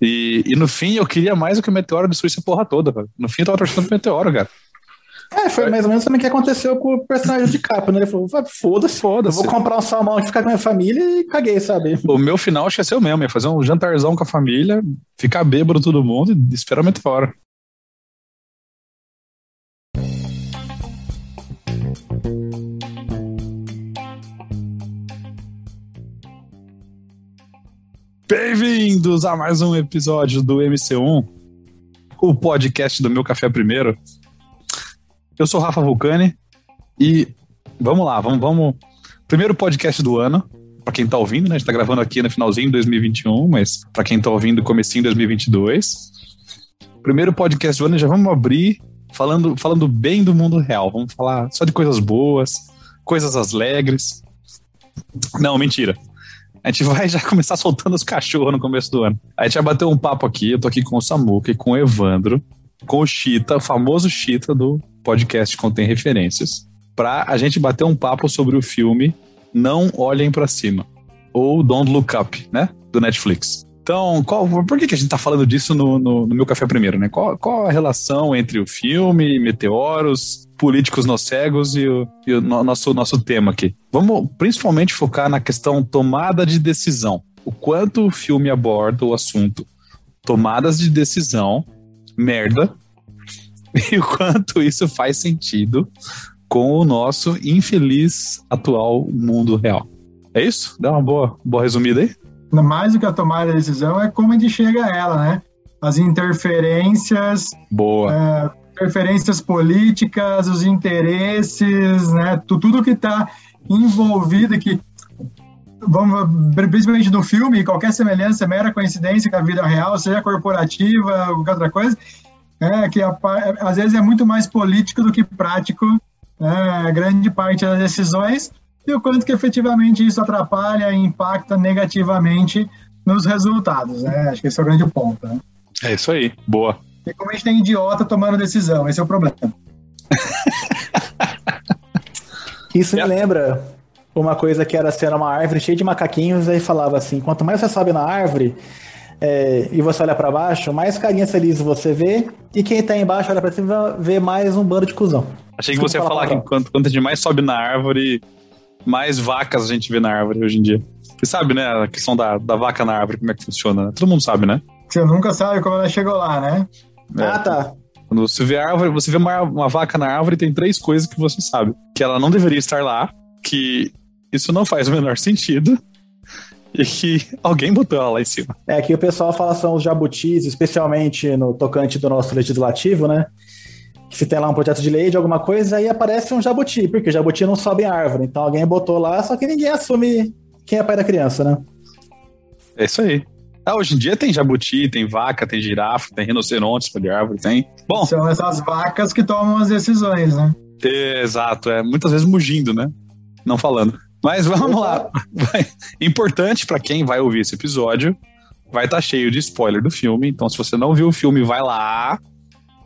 E, e no fim eu queria mais do que o Meteoro destruísse a porra toda, velho. No fim eu tava torcendo pro Meteoro, cara. É, foi mais ou menos também o que aconteceu com o personagem de capa, né? Ele falou, foda-se, foda-se. Vou comprar um salmão aqui, ficar com a minha família e caguei, sabe? O meu final o mesmo, ia fazer um jantarzão com a família, ficar bêbado todo mundo e esperar o Meteoro. Bem-vindos a mais um episódio do MC1, o podcast do Meu Café Primeiro. Eu sou Rafa Vulcani e vamos lá, vamos, vamos. Primeiro podcast do ano, para quem tá ouvindo, né? A gente tá gravando aqui no finalzinho de 2021, mas para quem tá ouvindo, comecinho de 2022. Primeiro podcast do ano, já vamos abrir falando, falando bem do mundo real. Vamos falar só de coisas boas, coisas alegres. Não, mentira. A gente vai já começar soltando os cachorros no começo do ano. A gente vai bater um papo aqui. Eu tô aqui com o Samuca e com o Evandro, com o Chita, o famoso Chita do podcast Contém Referências, pra a gente bater um papo sobre o filme Não Olhem para Cima, ou Don't Look Up, né? Do Netflix. Então, qual, por que, que a gente tá falando disso no, no, no meu café primeiro, né? Qual, qual a relação entre o filme, meteoros, políticos nos cegos e o, e o nosso, nosso tema aqui? Vamos principalmente focar na questão tomada de decisão. O quanto o filme aborda o assunto tomadas de decisão, merda, e o quanto isso faz sentido com o nosso infeliz atual mundo real. É isso? Dá uma boa, boa resumida aí? mais do que a tomada de decisão, é como a gente chega a ela, né? As interferências. Boa. É, interferências políticas, os interesses, né? Tudo que está envolvido que vamos principalmente no filme, qualquer semelhança mera coincidência com a vida real, seja corporativa qualquer outra coisa, é que a, às vezes é muito mais político do que prático, né? grande parte das decisões e o quanto que efetivamente isso atrapalha e impacta negativamente nos resultados, né? Acho que esse é o grande ponto, né? É isso aí, boa. E como a gente tem idiota tomando decisão, esse é o problema. isso me lembra uma coisa que era ser uma árvore cheia de macaquinhos, aí falava assim: quanto mais você sobe na árvore é, e você olha para baixo, mais carinha feliz você vê, e quem tá embaixo olha para cima vê mais um bando de cuzão. Achei que você ia falar que quanto, quanto a gente mais sobe na árvore, mais vacas a gente vê na árvore hoje em dia. Você sabe, né, a questão da, da vaca na árvore, como é que funciona? Né? Todo mundo sabe, né? Você nunca sabe como ela chegou lá, né? É. Ah, tá. Quando você vê a árvore, você vê uma, uma vaca na árvore, tem três coisas que você sabe. Que ela não deveria estar lá, que isso não faz o menor sentido, e que alguém botou ela lá em cima. É, que o pessoal fala são os jabutis, especialmente no tocante do nosso legislativo, né? Que se tem lá um projeto de lei de alguma coisa, aí aparece um jabuti, porque o jabuti não sobe em árvore. Então alguém botou lá, só que ninguém assume quem é pai da criança, né? É isso aí. Ah, hoje em dia tem jabuti, tem vaca, tem girafa, tem rinoceronte, de árvore, tem. Bom. São essas vacas que tomam as decisões, né? Exato, é muitas vezes mugindo, né? Não falando. Mas vamos lá. Importante para quem vai ouvir esse episódio, vai estar tá cheio de spoiler do filme. Então, se você não viu o filme, vai lá,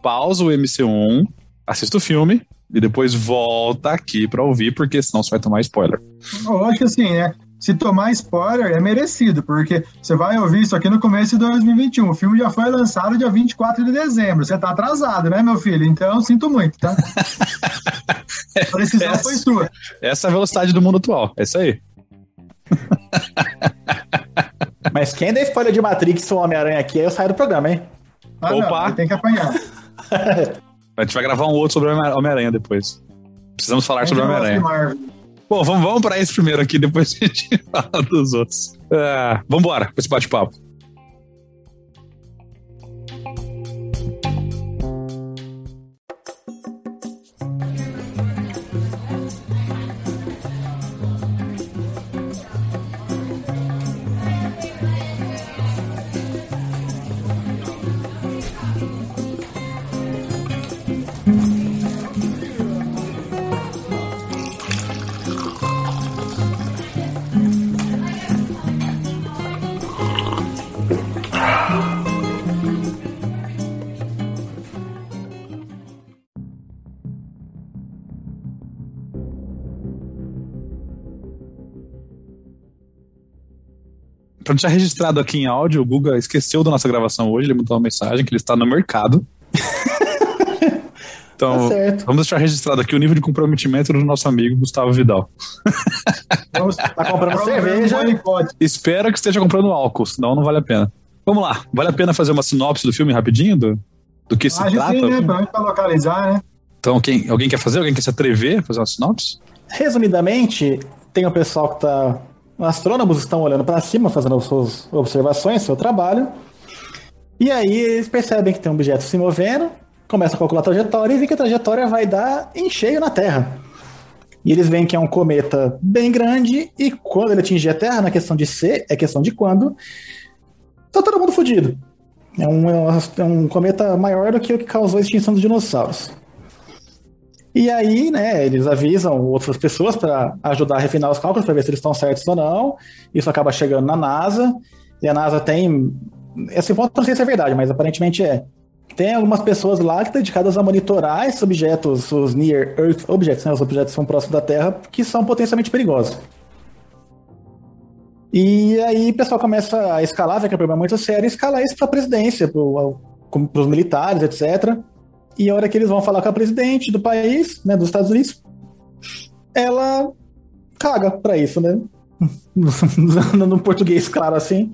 pausa o MC1, assista o filme e depois volta aqui para ouvir, porque senão você vai tomar spoiler. Lógico que assim, né? Se tomar spoiler, é merecido, porque você vai ouvir isso aqui no começo de 2021. O filme já foi lançado dia 24 de dezembro. Você tá atrasado, né, meu filho? Então, sinto muito, tá? A decisão essa, foi sua. Essa é a velocidade do mundo atual. É isso aí. Mas quem dá spoiler de Matrix ou Homem-Aranha aqui, aí eu saio do programa, hein? Ah, Opa! Não, tem que apanhar. A gente vai gravar um outro sobre Homem-Aranha depois. Precisamos falar sobre Homem-Aranha. Bom, vamos, vamos para esse primeiro aqui, depois a gente fala dos outros. Uh, vamos embora com esse bate-papo. Pra deixar registrado aqui em áudio, o Guga esqueceu da nossa gravação hoje, ele mandou uma mensagem que ele está no mercado. Então, Tá vamos deixar registrado aqui o nível de comprometimento do nosso amigo Gustavo Vidal. Vamos Tá comprando cerveja. Espero que esteja comprando álcool, senão não vale a pena. Vamos lá, vale a pena fazer uma sinopse do filme rapidinho? Do, do que se Acho trata? sim, né? Menos pra localizar, né? Então, quem, alguém quer fazer? Alguém quer se atrever a fazer uma sinopse? Resumidamente, tem o pessoal que tá. Os astrônomos estão olhando para cima, fazendo as suas observações, seu trabalho. E aí eles percebem que tem um objeto se movendo, começam a calcular a trajetória e veem que a trajetória vai dar em cheio na Terra. E eles veem que é um cometa bem grande, e quando ele atingir a Terra, na questão de ser, é questão de quando, tá todo mundo fudido. É um, é um cometa maior do que o que causou a extinção dos dinossauros. E aí, né, eles avisam outras pessoas para ajudar a refinar os cálculos, para ver se eles estão certos ou não. Isso acaba chegando na NASA, e a NASA tem. Esse ponto não sei se é verdade, mas aparentemente é. Tem algumas pessoas lá que estão dedicadas a monitorar esses objetos, os Near Earth Objects, né, os objetos que são próximos da Terra, que são potencialmente perigosos. E aí o pessoal começa a escalar, vê que é um problema muito sério, escalar isso para a presidência, para os militares, etc. E a hora que eles vão falar com a presidente do país, né, dos Estados Unidos, ela caga pra isso, né? no, português, claro assim.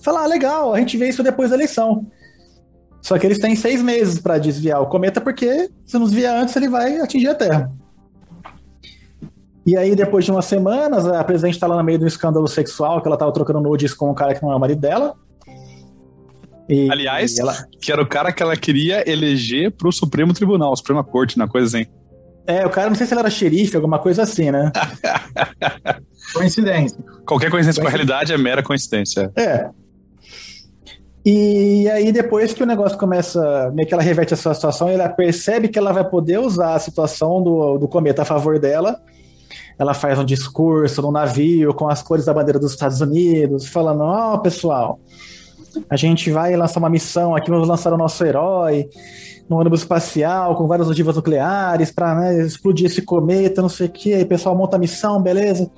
Fala, ah, legal, a gente vê isso depois da eleição. Só que eles têm seis meses pra desviar o cometa, porque se não desviar antes, ele vai atingir a Terra. E aí, depois de umas semanas, a presidente tá lá no meio de um escândalo sexual, que ela tava trocando nudes com um cara que não é o marido dela. E- Aliás, e ela... que era o cara que ela queria eleger pro Supremo Tribunal, Suprema Corte, na coisa assim. É, o cara, não sei se ele era xerife, alguma coisa assim, né? Coincidência. Qualquer coincidência com a realidade é mera coincidência. É. E aí, depois que o negócio começa, meio que ela reverte a sua situação, ela percebe que ela vai poder usar a situação do, do cometa a favor dela. Ela faz um discurso no navio com as cores da bandeira dos Estados Unidos, falando: Ó, pessoal, a gente vai lançar uma missão aqui, vamos lançar o nosso herói no ônibus espacial com várias ogivas nucleares para explodir esse cometa, não sei o que. Aí o pessoal monta a missão, beleza.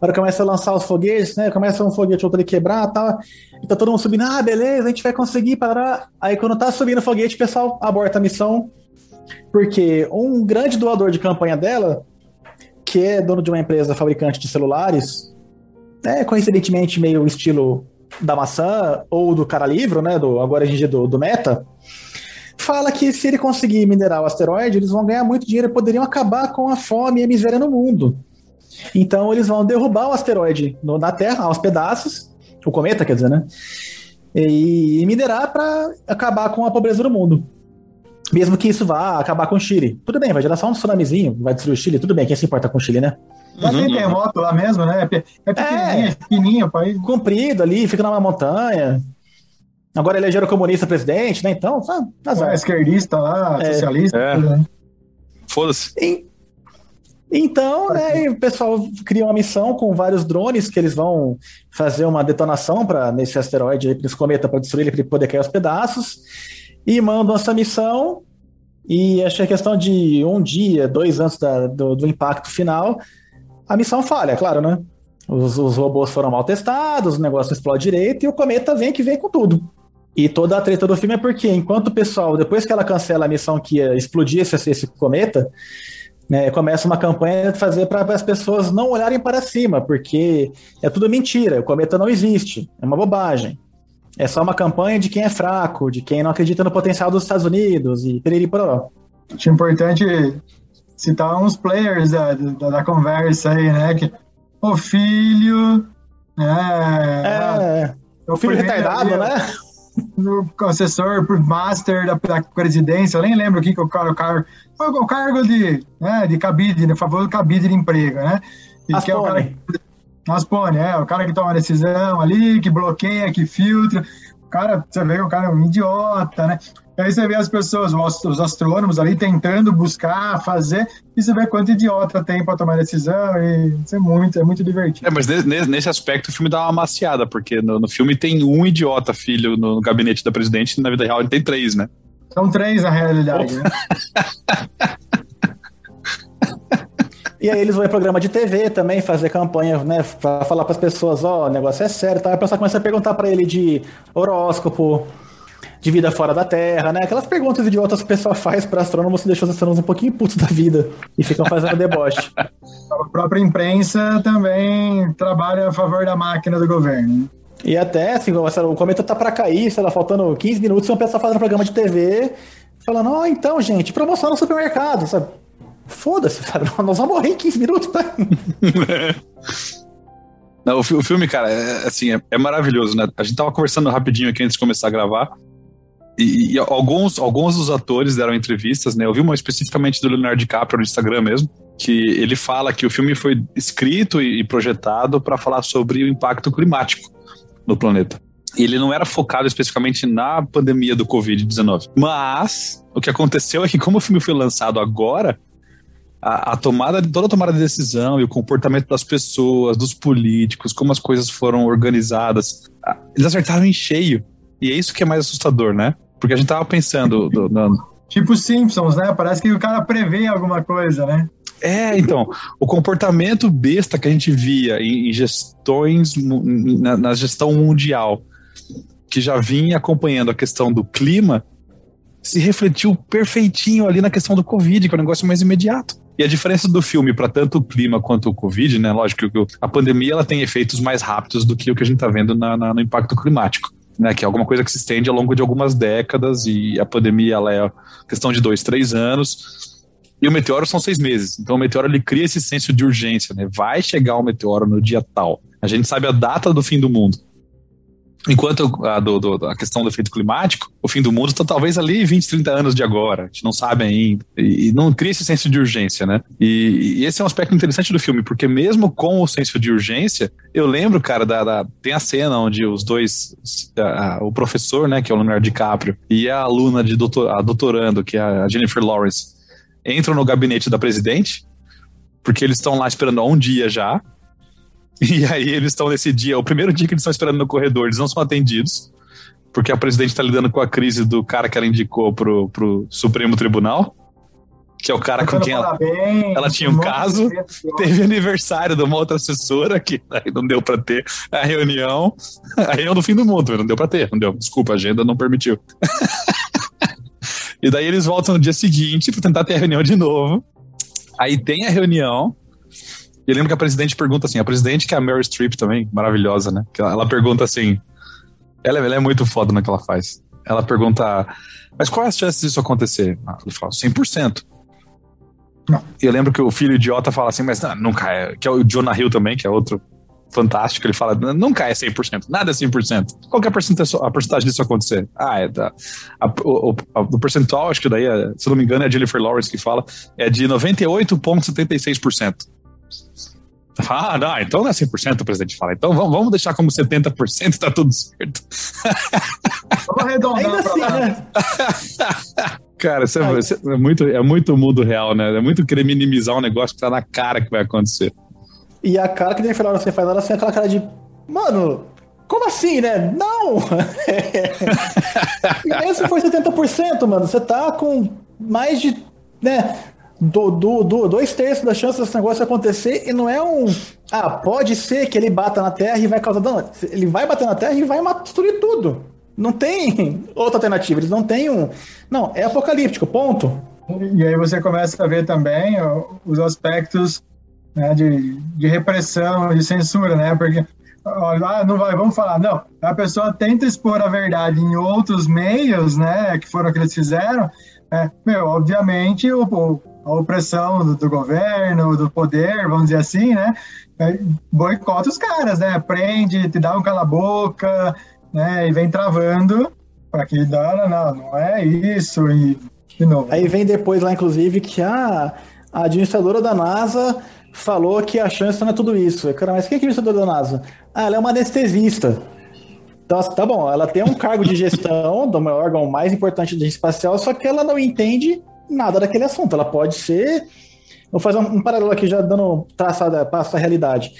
Agora começa a lançar os foguetes, né? Começa um foguete outro ali quebrar e tal. E tá todo mundo subindo, ah, beleza, a gente vai conseguir parar. Aí quando tá subindo o foguete, o pessoal aborta a missão. Porque um grande doador de campanha dela, que é dono de uma empresa fabricante de celulares, é coincidentemente meio estilo da maçã ou do cara livro, né? Do, agora a gente do, do Meta, fala que se ele conseguir minerar o asteroide, eles vão ganhar muito dinheiro e poderiam acabar com a fome e a miséria no mundo. Então eles vão derrubar o asteroide no- na Terra aos pedaços, o cometa, quer dizer, né? E, e minerar para acabar com a pobreza do mundo. Mesmo que isso vá acabar com o Chile. Tudo bem, vai gerar só um tsunamizinho, vai destruir o Chile, tudo bem, quem se importa com o Chile, né? Tem Uhum. terremoto lá mesmo, né? É é pequenininho, é pequenininho o país. Comprido ali, fica numa montanha. Agora elegeram comunista presidente, né? Então, ah, azar. É, esquerdista lá, É. socialista. É. tudo, né? Foda-se. En- Então, né, e o pessoal cria uma missão com vários drones que eles vão fazer uma detonação para nesse asteroide, aí, pra esse cometa, para destruir ele, para ele poder cair aos pedaços. E mandam essa missão. E acho que é questão de um dia, dois antes da- do, do impacto final, a missão falha, claro, né? Os, os robôs foram mal testados, o negócio explode direito e o cometa vem que vem com tudo. E toda a treta do filme é porque, enquanto o pessoal, depois que ela cancela a missão que ia explodir esse, esse cometa, né, começa uma campanha de fazer para as pessoas não olharem para cima, porque é tudo mentira, o cometa não existe, é uma bobagem. É só uma campanha de quem é fraco, de quem não acredita no potencial dos Estados Unidos e periri pororó. Acho importante citar uns players da, da, da conversa aí, né? Que, o filho, né? É, o filho primeiro retardado, ali, né? O assessor master da, da presidência, eu nem lembro o que o car- o car- o cargo de, né, de cabide, de favor do cabide de emprego, né? E que é o cara Aspone. Aspone, é, o cara que toma decisão ali, que bloqueia, que filtra. O cara, você vê que o cara é um idiota, né? Aí você vê as pessoas, os os astrônomos ali tentando buscar, fazer, e você vê quanto idiota tem para tomar decisão, e isso é muito, é muito divertido. É, mas ne- ne- nesse aspecto o filme dá uma maciada, porque no, no filme tem um idiota filho no, gabinete da presidente e na vida real ele tem três, né? São três na realidade, né? E aí eles vão em programa de TV também, fazer campanha, né, pra falar pras pessoas, ó, oh, o negócio é sério, tá? A pessoa começa a perguntar para ele de horóscopo, de vida fora da Terra, né? Aquelas perguntas idiotas que o pessoal faz para astrônomos que deixam os astrônomos um pouquinho putos da vida e ficam fazendo deboche. A própria imprensa também trabalha a favor da máquina do governo. E até, assim, o cometa tá para cair, sei lá, faltando 15 minutos, uma pessoa fazendo programa de TV, falando, ó, oh, então, gente, promoção no supermercado, sabe? Foda-se, sabe? Nós vamos morrer em 15 minutos, tá? Não, o, filme, cara, é, assim, é, é, maravilhoso, né? A gente tava conversando rapidinho aqui antes de começar a gravar. E, e, alguns, alguns dos atores deram entrevistas, né? Eu vi uma especificamente do Leonardo DiCaprio no Instagram mesmo, que ele fala que o filme foi escrito e projetado para falar sobre o impacto climático no planeta. E ele não era focado especificamente na pandemia do Covid-19. Mas o que aconteceu é que, como o filme foi lançado agora, a, a, tomada, toda a tomada de decisão e o comportamento das pessoas, dos políticos, como as coisas foram organizadas, eles acertaram em cheio. E é isso que é mais assustador, né? Porque a gente tava pensando. Do, do... Tipo Simpsons, né? Parece que o cara prevê alguma coisa, né? É, então, o comportamento besta que a gente via em, gestões, na, na, gestão mundial, que já vinha acompanhando a questão do clima, se refletiu perfeitinho ali na questão do Covid, que é um negócio mais imediato. E a diferença do filme para tanto o clima quanto o Covid, né? Lógico que a pandemia ela tem efeitos mais rápidos do que o que a gente está vendo na, na, no impacto climático né, que é alguma coisa que se estende ao longo de algumas décadas e a pandemia ela é questão de dois, três anos. E o meteoro são seis meses. Então o meteoro ele cria esse senso de urgência, né? Vai chegar o meteoro no dia tal. A gente sabe a data do fim do mundo. Enquanto a, do, do, a questão do efeito climático, o fim do mundo está talvez ali 20, 30 anos de agora. A gente não sabe ainda. E, e não cria esse senso de urgência, né? E, e, esse é um aspecto interessante do filme, porque mesmo com o senso de urgência, eu lembro, cara, da, da tem a cena onde os dois, a, a, o professor, né, que é o Leonardo DiCaprio, e a aluna de doutor, a doutorando, que é a Jennifer Lawrence, entram no gabinete da presidente, porque eles estão lá esperando há um dia já, E aí eles estão nesse dia, o primeiro dia que eles estão esperando no corredor, eles não são atendidos, porque a presidente está lidando com a crise do cara que ela indicou pro, pro Supremo Tribunal, que é o cara com quem ela, ela tinha um caso. Teve aniversário de uma outra assessora que aí não deu para ter a reunião. A reunião do fim do mundo, não deu para ter, não deu. Desculpa, a agenda não permitiu. e daí eles voltam no dia seguinte para tentar ter a reunião de novo. Aí tem a reunião, e eu lembro que a presidente pergunta assim, a presidente que é a Mary Streep também, maravilhosa, né? Ela, ela pergunta assim, ela, ela, é muito foda no que ela faz. Ela pergunta, mas qual é a chance disso acontecer? Ah, ele fala, 100%. Não. E eu lembro que o filho idiota fala assim, mas não, nunca é. Que é o Jonah Hill também, que é outro fantástico. Ele fala, nunca é 100%, nada é 100%. Qual que é a porcentagem, a porcentagem disso acontecer? Ah, é da. A, o, a, do percentual, acho que daí, é, se não me engano, é a Jennifer Lawrence que fala, é de 98,76%. Ah, não, então não é 100%, o presidente fala. Então vamos, vamos deixar como 70%, tá tudo certo. Vamos arredondar assim, né? Cara, isso é, isso é, muito, é muito mundo real, né? É muito querer minimizar um negócio que tá na cara que vai acontecer. E a cara que nem falou, você faz ela assim, aquela cara de. Mano, como assim, né? Não! e mesmo se for 70%, mano, você tá com mais de. Né, do, do, do, dois terços da chance desse negócio acontecer e não é um. Ah, pode ser que ele bata na Terra e vai causar dano. Ele vai bater na Terra e vai destruir tudo. Não tem outra alternativa. Eles não têm um. Não, é apocalíptico, ponto. E aí você começa a ver também os aspectos né, de, de repressão, de censura, né? Porque ah, não vai, vamos falar, não. A pessoa tenta expor a verdade em outros meios, né, que foram que eles fizeram. É, meu, obviamente o, a opressão do, do, governo, do poder, vamos dizer assim, né? É, boicota os caras, né? Prende, te dá um cala-boca, né? E vem travando para que dá, não, não é isso, e de novo. Aí vem depois lá, inclusive, que a, a administradora da NASA falou que a chance não é tudo isso. Cara, mas quem é a administradora da NASA? Ah, ela é uma anestesista. Então, tá bom, ela tem um cargo de gestão do órgão mais importante da espacial, só que ela não entende nada daquele assunto. Ela pode ser. Vou fazer um, paralelo aqui, já dando traçada para essa realidade.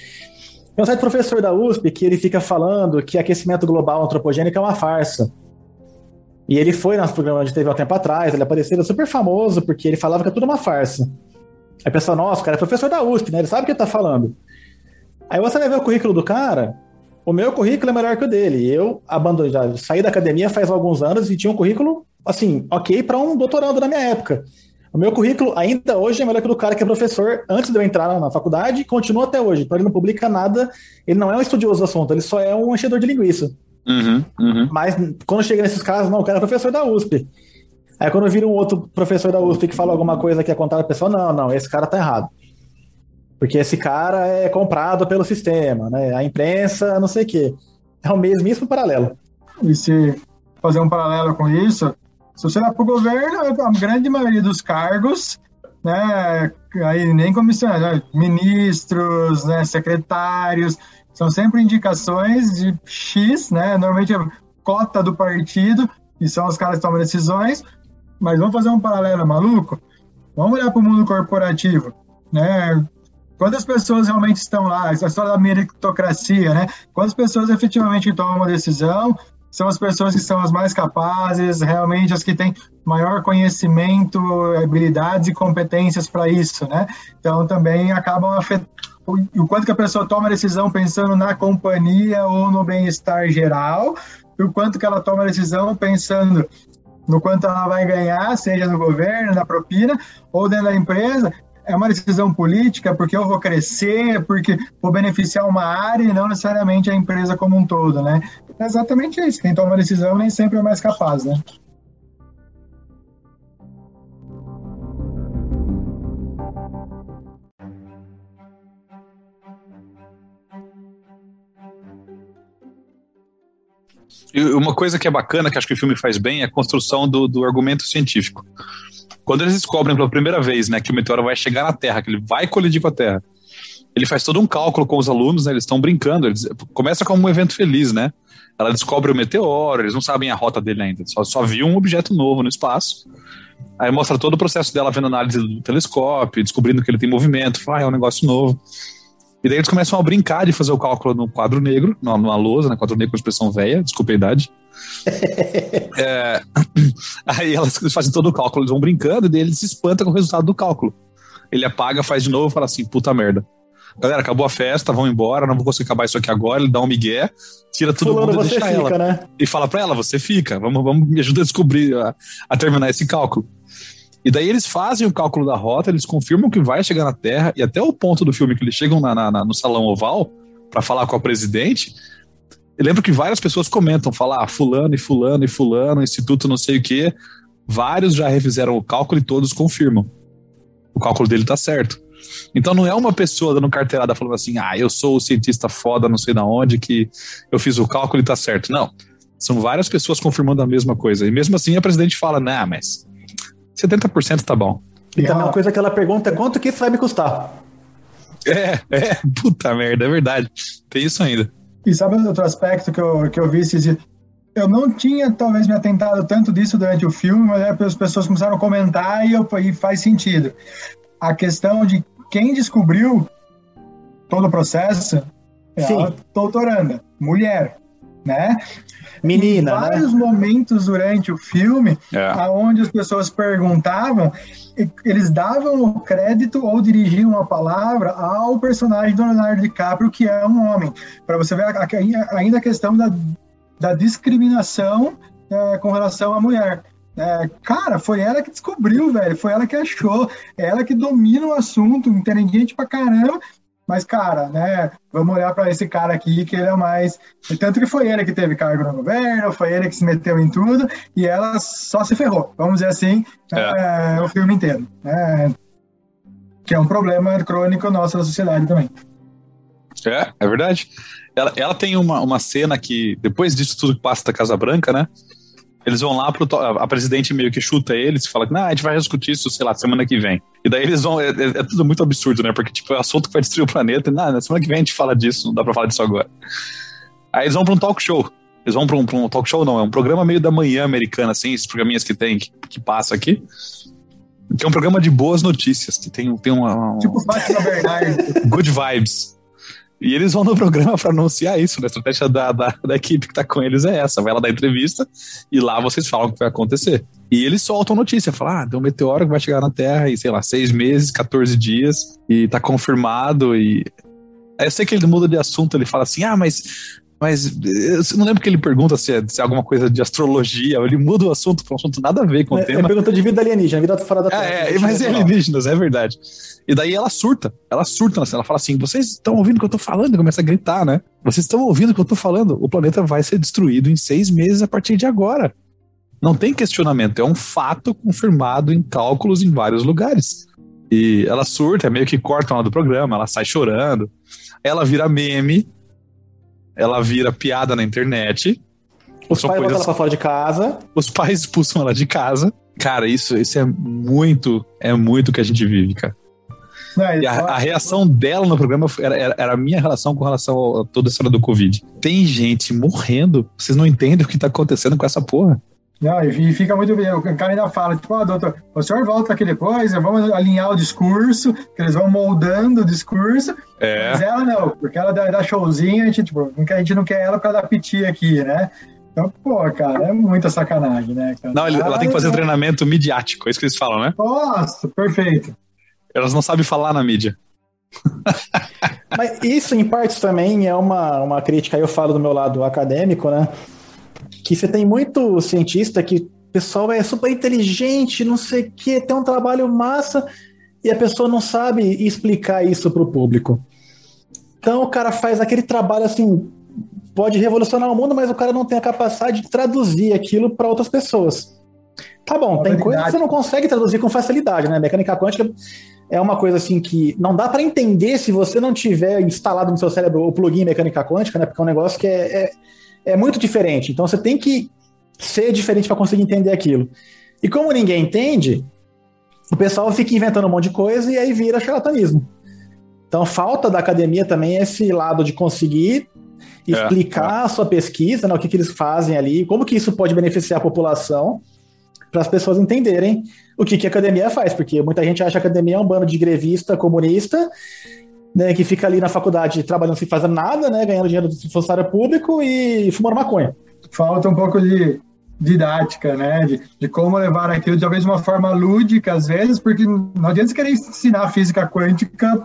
Tem um certo professor da USP que ele fica falando que aquecimento global antropogênico é uma farsa. E ele foi nosso programa de TV há um tempo atrás, ele apareceu, ele é super famoso porque ele falava que é tudo uma farsa. Aí a pessoa, nossa, o cara é professor da USP, né? Ele sabe o que ele tá falando. Aí você vai ver o currículo do cara, o meu currículo é melhor que o dele. Eu abandonei, saí da academia faz alguns anos e tinha um currículo, assim, ok para um doutorando na minha época. O meu currículo ainda hoje é melhor que o do cara que é professor antes de eu entrar na faculdade e continua até hoje. Então ele não publica nada, ele não é um estudioso do assunto, ele só é um enchedor de linguiça. Uhum, uhum. Mas quando chega nesses casos, não, o cara é professor da USP. Aí quando vira um outro professor da USP que fala alguma coisa que é contada a pessoa, não, não, esse cara tá errado. Porque esse cara é comprado pelo sistema, né? A imprensa, não sei o quê. É o mesmo paralelo. E se fazer um paralelo com isso, se você vai para o governo, a grande maioria dos cargos, né, aí nem comissionários, né, ministros, né, secretários, são sempre indicações de X, né, normalmente é cota do partido, e são os caras que tomam decisões, mas vamos fazer um paralelo maluco? Vamos olhar para o mundo corporativo, né? Quantas pessoas realmente estão lá? Essa história da meritocracia, né? Quantas pessoas efetivamente tomam uma decisão são as pessoas que são as mais capazes, realmente as que têm maior conhecimento, habilidades e competências para isso, né? Então também acabam afetando o quanto que a pessoa toma a decisão pensando na companhia ou no bem-estar geral, e o quanto que ela toma a decisão pensando no quanto ela vai ganhar, seja no governo, na propina ou dentro da empresa, é uma decisão política porque eu vou crescer, porque vou beneficiar uma área e não necessariamente a empresa como um todo, né? É exatamente isso. Quem toma decisão nem sempre é mais capaz, né? E uma coisa que é bacana, que acho que o filme faz bem, é a construção do, do argumento científico. Quando eles descobrem pela primeira vez né, que o meteoro vai chegar na Terra, que ele vai colidir com a Terra, ele faz todo um cálculo com os alunos, né, eles estão brincando, eles, começa como um evento feliz, né? Ela descobre o meteoro, eles não sabem a rota dele ainda, só, só viu um objeto novo no espaço. Aí mostra todo o processo dela vendo análise do telescópio, descobrindo que ele tem movimento, fala, ah, é um negócio novo. E daí eles começam a brincar de fazer o cálculo no quadro negro, numa lousa, né? Quadro negro com expressão velha, desculpa a idade. É, aí elas fazem todo o cálculo, eles vão brincando, e daí ele se espanta com o resultado do cálculo. Ele apaga, faz de novo e fala assim: puta merda. Galera, acabou a festa, vão embora, não vou conseguir acabar isso aqui agora. Ele dá um migué, tira todo Fulano, mundo e deixa fica, ela. Né? E fala pra ela: você fica, vamos, vamos me ajuda a descobrir, a, a terminar esse cálculo. E daí eles fazem o cálculo da rota, eles confirmam que vai chegar na Terra, e até o ponto do filme que eles chegam na, na, no salão oval para falar com a presidente. Eu lembro que várias pessoas comentam, falar ah, fulano e fulano e fulano, instituto não sei o quê. Vários já refizeram o cálculo e todos confirmam. O cálculo dele tá certo. Então não é uma pessoa dando carteirada falando assim, ah, eu sou o cientista foda, não sei da onde, que eu fiz o cálculo e tá certo. Não. São várias pessoas confirmando a mesma coisa. E mesmo assim a presidente fala, nah, mas 70% tá bom. E também uma coisa que ela pergunta é quanto que isso vai me custar? É, é, puta merda, é verdade. Tem isso ainda. E sabe outro aspecto que eu, que eu vi esses dias? Eu não tinha, talvez, me atentado tanto disso durante o filme, mas é, as pessoas começaram a comentar e, eu, e faz sentido. A questão de quem descobriu todo o processo é Sim. a doutoranda, mulher, né? Menina, em né? vários né? momentos durante o filme, é. aonde as pessoas perguntavam, eles davam o crédito ou dirigiam a palavra ao personagem do Leonardo DiCaprio, que é um homem. Para você ver ainda a questão da, da discriminação é, com relação à mulher. É, cara, foi ela que descobriu, velho. Foi ela que achou. É ela que domina o assunto, inteligente pra caramba. Mas, cara, né, vamos olhar para esse cara aqui, que ele é mais. Tanto que foi ele que teve cargo no governo, foi ele que se meteu em tudo, e ela só se ferrou, vamos dizer assim, é. É, o filme inteiro. Né? Que é um problema crônico nosso da sociedade também. É, é verdade. Ela, ela tem uma, uma cena que, depois disso tudo que passa da Casa Branca, né? Eles vão lá pro. A presidente meio que chuta eles e fala que, ah, a gente vai discutir isso, sei lá, semana que vem. E daí eles vão. É, é, é tudo muito absurdo, né? Porque, tipo, é assunto que vai destruir o planeta. E, ah, na semana que vem a gente fala disso, não dá pra falar disso agora. Aí eles vão pra um talk show. Eles vão pra um, pra um talk show, não, é um programa meio da manhã americana, assim, esses programinhas que tem, que, que passa aqui. Que é um programa de boas notícias, que tem, tem uma. uma tipo Fátima Bernardes. Good vibes. E eles vão no programa para anunciar isso, né? A estratégia da, da, da, equipe que tá com eles é essa. Vai lá dar entrevista e lá vocês falam o que vai acontecer. E eles soltam notícia, falam, ah, tem um meteoro que vai chegar na Terra em, sei lá, seis meses, 14 dias, e tá confirmado, e... Eu sei que ele muda de assunto, ele fala assim, ah, mas mas eu não lembro que ele pergunta se é, se é, alguma coisa de astrologia, ele muda o assunto para um assunto nada a ver com é, o tema. É pergunta de vida alienígena, vida fora da Terra. É, é mas é alienígenas, é verdade. E daí ela surta, ela surta, ela fala assim: vocês estão ouvindo o que eu tô falando? E começa a gritar, né? Vocês estão ouvindo o que eu tô falando? O planeta vai ser destruído em seis meses a partir de agora. Não tem questionamento, é um fato confirmado em cálculos em vários lugares. E ela surta, meio que corta lá do programa, ela sai chorando. Ela vira meme, ela vira piada na internet. Os pais coisas... ela pra fora de casa. Os pais expulsam ela de casa. Cara, isso, isso é muito, é muito que a gente vive, cara. Não, e a, a, reação dela no programa era, era, era, a minha relação com relação a toda a história do Covid. Tem gente morrendo, vocês não entendem o que tá acontecendo com essa porra. Não, e fica muito bem. O cara ainda fala, tipo, ah, doutor, o senhor volta aqui depois, vamos alinhar o discurso, que eles vão moldando o discurso. É. Mas ela não, porque ela dá, dá showzinho, a gente, tipo, a gente não quer ela por causa da piti aqui, né? Então, pô, cara, é muita sacanagem, né? Cara? Não, ela tem que fazer um treinamento midiático, é isso que eles falam, né? Nossa, perfeito. Elas não sabem falar na mídia. Mas isso, em partes, também é uma, uma crítica, eu falo do meu lado acadêmico, né? Que você tem muito cientista que o pessoal é super inteligente, não sei o que, tem um trabalho massa e a pessoa não sabe explicar isso para o público. Então o cara faz aquele trabalho assim, pode revolucionar o mundo, mas o cara não tem a capacidade de traduzir aquilo para outras pessoas. Tá bom, tem coisas que você não consegue traduzir com facilidade, né? Mecânica quântica é uma coisa assim que não dá para entender se você não tiver instalado no seu cérebro o plugin mecânica quântica, né? Porque é um negócio que é, é é muito diferente. Então você tem que ser diferente para conseguir entender aquilo. E como ninguém entende, o pessoal fica inventando um monte de coisa e aí vira charlatanismo. Então falta da academia também esse lado de conseguir explicar é, é. a sua pesquisa, né, o que, que eles fazem ali, como que isso pode beneficiar a população, para as pessoas entenderem o que, que a academia faz, porque muita gente acha que a academia é um bando de grevista comunista né, que fica ali na faculdade trabalhando sem fazer nada, né, ganhando dinheiro do funcionário público e fumando maconha. Falta um pouco de didática, né, de, de como levar aquilo de talvez uma forma lúdica às vezes, porque não adianta você querer ensinar física quântica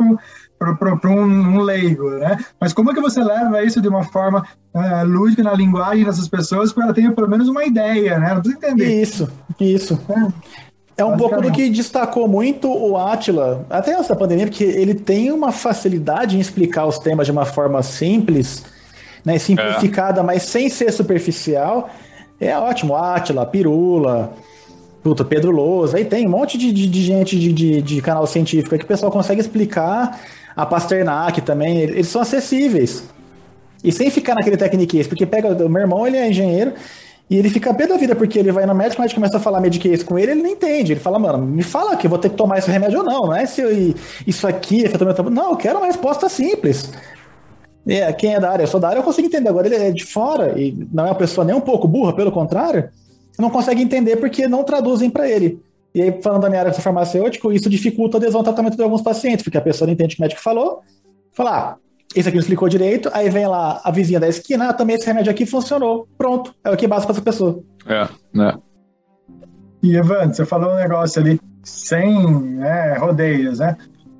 para um, um, leigo, né? Mas como é que você leva isso de uma forma uh, lúdica na linguagem dessas pessoas para ela ter pelo menos uma ideia, né? Não precisa entender. Isso, isso. É. É um pouco do que destacou muito o Atila, até antes da pandemia, porque ele tem uma facilidade em explicar os temas de uma forma simples, né, simplificada, é. mas sem ser superficial. É ótimo, Atila, Pirula, puta, Pedro Lousa, aí tem um monte de, de, de gente de, de, de, canal científico que o pessoal consegue explicar, a Pasternak também, eles são acessíveis. E sem ficar naquele tecniquez, porque pega, o meu irmão, ele é engenheiro, e ele fica pé da vida, porque ele vai no médico, o médico começa a falar mediquês com ele, ele não entende. Ele fala, mano, me fala que eu vou ter que tomar esse remédio ou não, não é se eu, isso aqui é Não, eu quero uma resposta simples. É, quem é da área, eu sou da área, eu consigo entender. Agora ele é de fora e não é uma pessoa nem um pouco burra, pelo contrário, não consegue entender porque não traduzem para ele. E aí, falando da minha área farmacêutico, isso dificulta a adesão ao tratamento de alguns pacientes, porque a pessoa não entende o que o médico falou, fala, ah, esse aqui não explicou direito, aí vem lá a vizinha da esquina, ah, também esse remédio aqui funcionou. Pronto, é o que basta para essa pessoa. É, né? E Evan, você falou um negócio ali sem né, rodeios, né?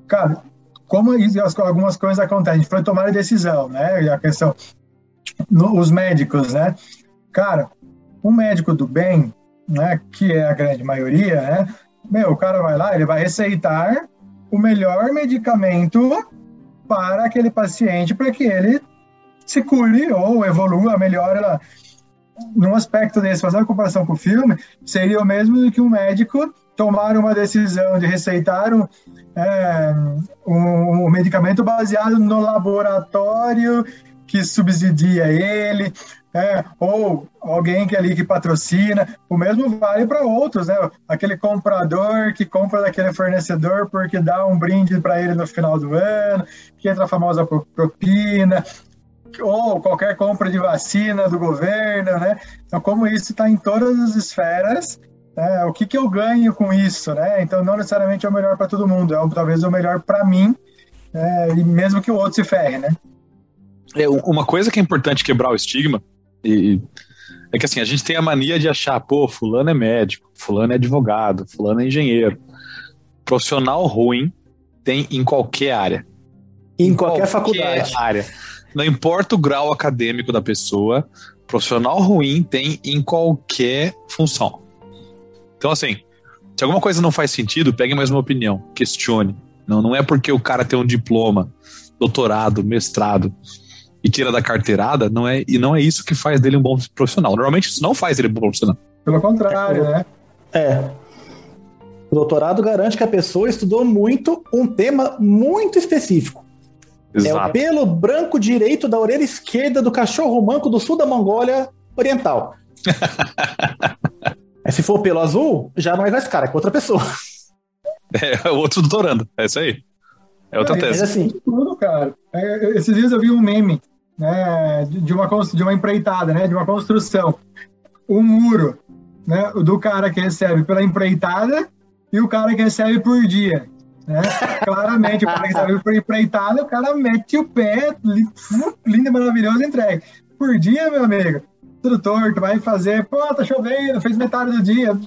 Cara, como algumas coisas acontecem, a gente foi tomar a decisão, né? A questão, no, os médicos, né? Cara, um médico do bem, né, que é a grande maioria, né? Meu, o cara vai lá, ele vai receitar o melhor medicamento para aquele paciente para que ele se cure ou evolua, melhore lá. Num aspecto desse, fazendo comparação com o filme, seria o mesmo que um médico tomar uma decisão de receitar um, é, um, um medicamento baseado no laboratório que subsidia ele, é, ou alguém que ali que patrocina. O mesmo vale para outros, né? Aquele comprador que compra daquele fornecedor porque dá um brinde para ele no final do ano, que entra a famosa propina, ou qualquer compra de vacina do governo, né? Então, como isso está em todas as esferas, né? o que, que eu ganho com isso, né? Então, não necessariamente é o melhor para todo mundo, é talvez o melhor para mim, é, mesmo que o outro se ferre, né? É, uma coisa que é importante quebrar o estigma e É que assim, a gente tem a mania de achar, pô, fulano é médico, fulano é advogado, fulano é engenheiro. Profissional ruim tem em qualquer área. Em, em qualquer, qualquer faculdade. área. Não importa o grau acadêmico da pessoa, profissional ruim tem em qualquer função. Então, assim, se alguma coisa não faz sentido, pegue mais uma opinião, questione. Não, não é porque o cara tem um diploma, doutorado, mestrado e tira da carteirada, não é, e não é isso que faz dele um bom profissional. Normalmente isso não faz ele um bom profissional. Pelo contrário, né? É. O doutorado garante que a pessoa estudou muito um tema muito específico. Exato. É o pelo branco direito da orelha esquerda do cachorro manco do sul da Mongólia Oriental. Aí se for pelo azul, já não é mais cara, é com outra pessoa. É, o outro doutorando, é isso aí. É outra é, tese. Mas assim, tudo, cara. É, esses dias eu vi um meme, né, de uma, de uma empreitada, né, de uma construção. Um muro, né, do cara que recebe pela empreitada e o cara que recebe por dia. Né? Claramente, o cara que recebe por empreitada, o cara mete o pé, lindo e maravilhoso, entrega. Por dia, meu amigo, tudo torto, vai fazer, pô, tá chovendo, fez metade do dia.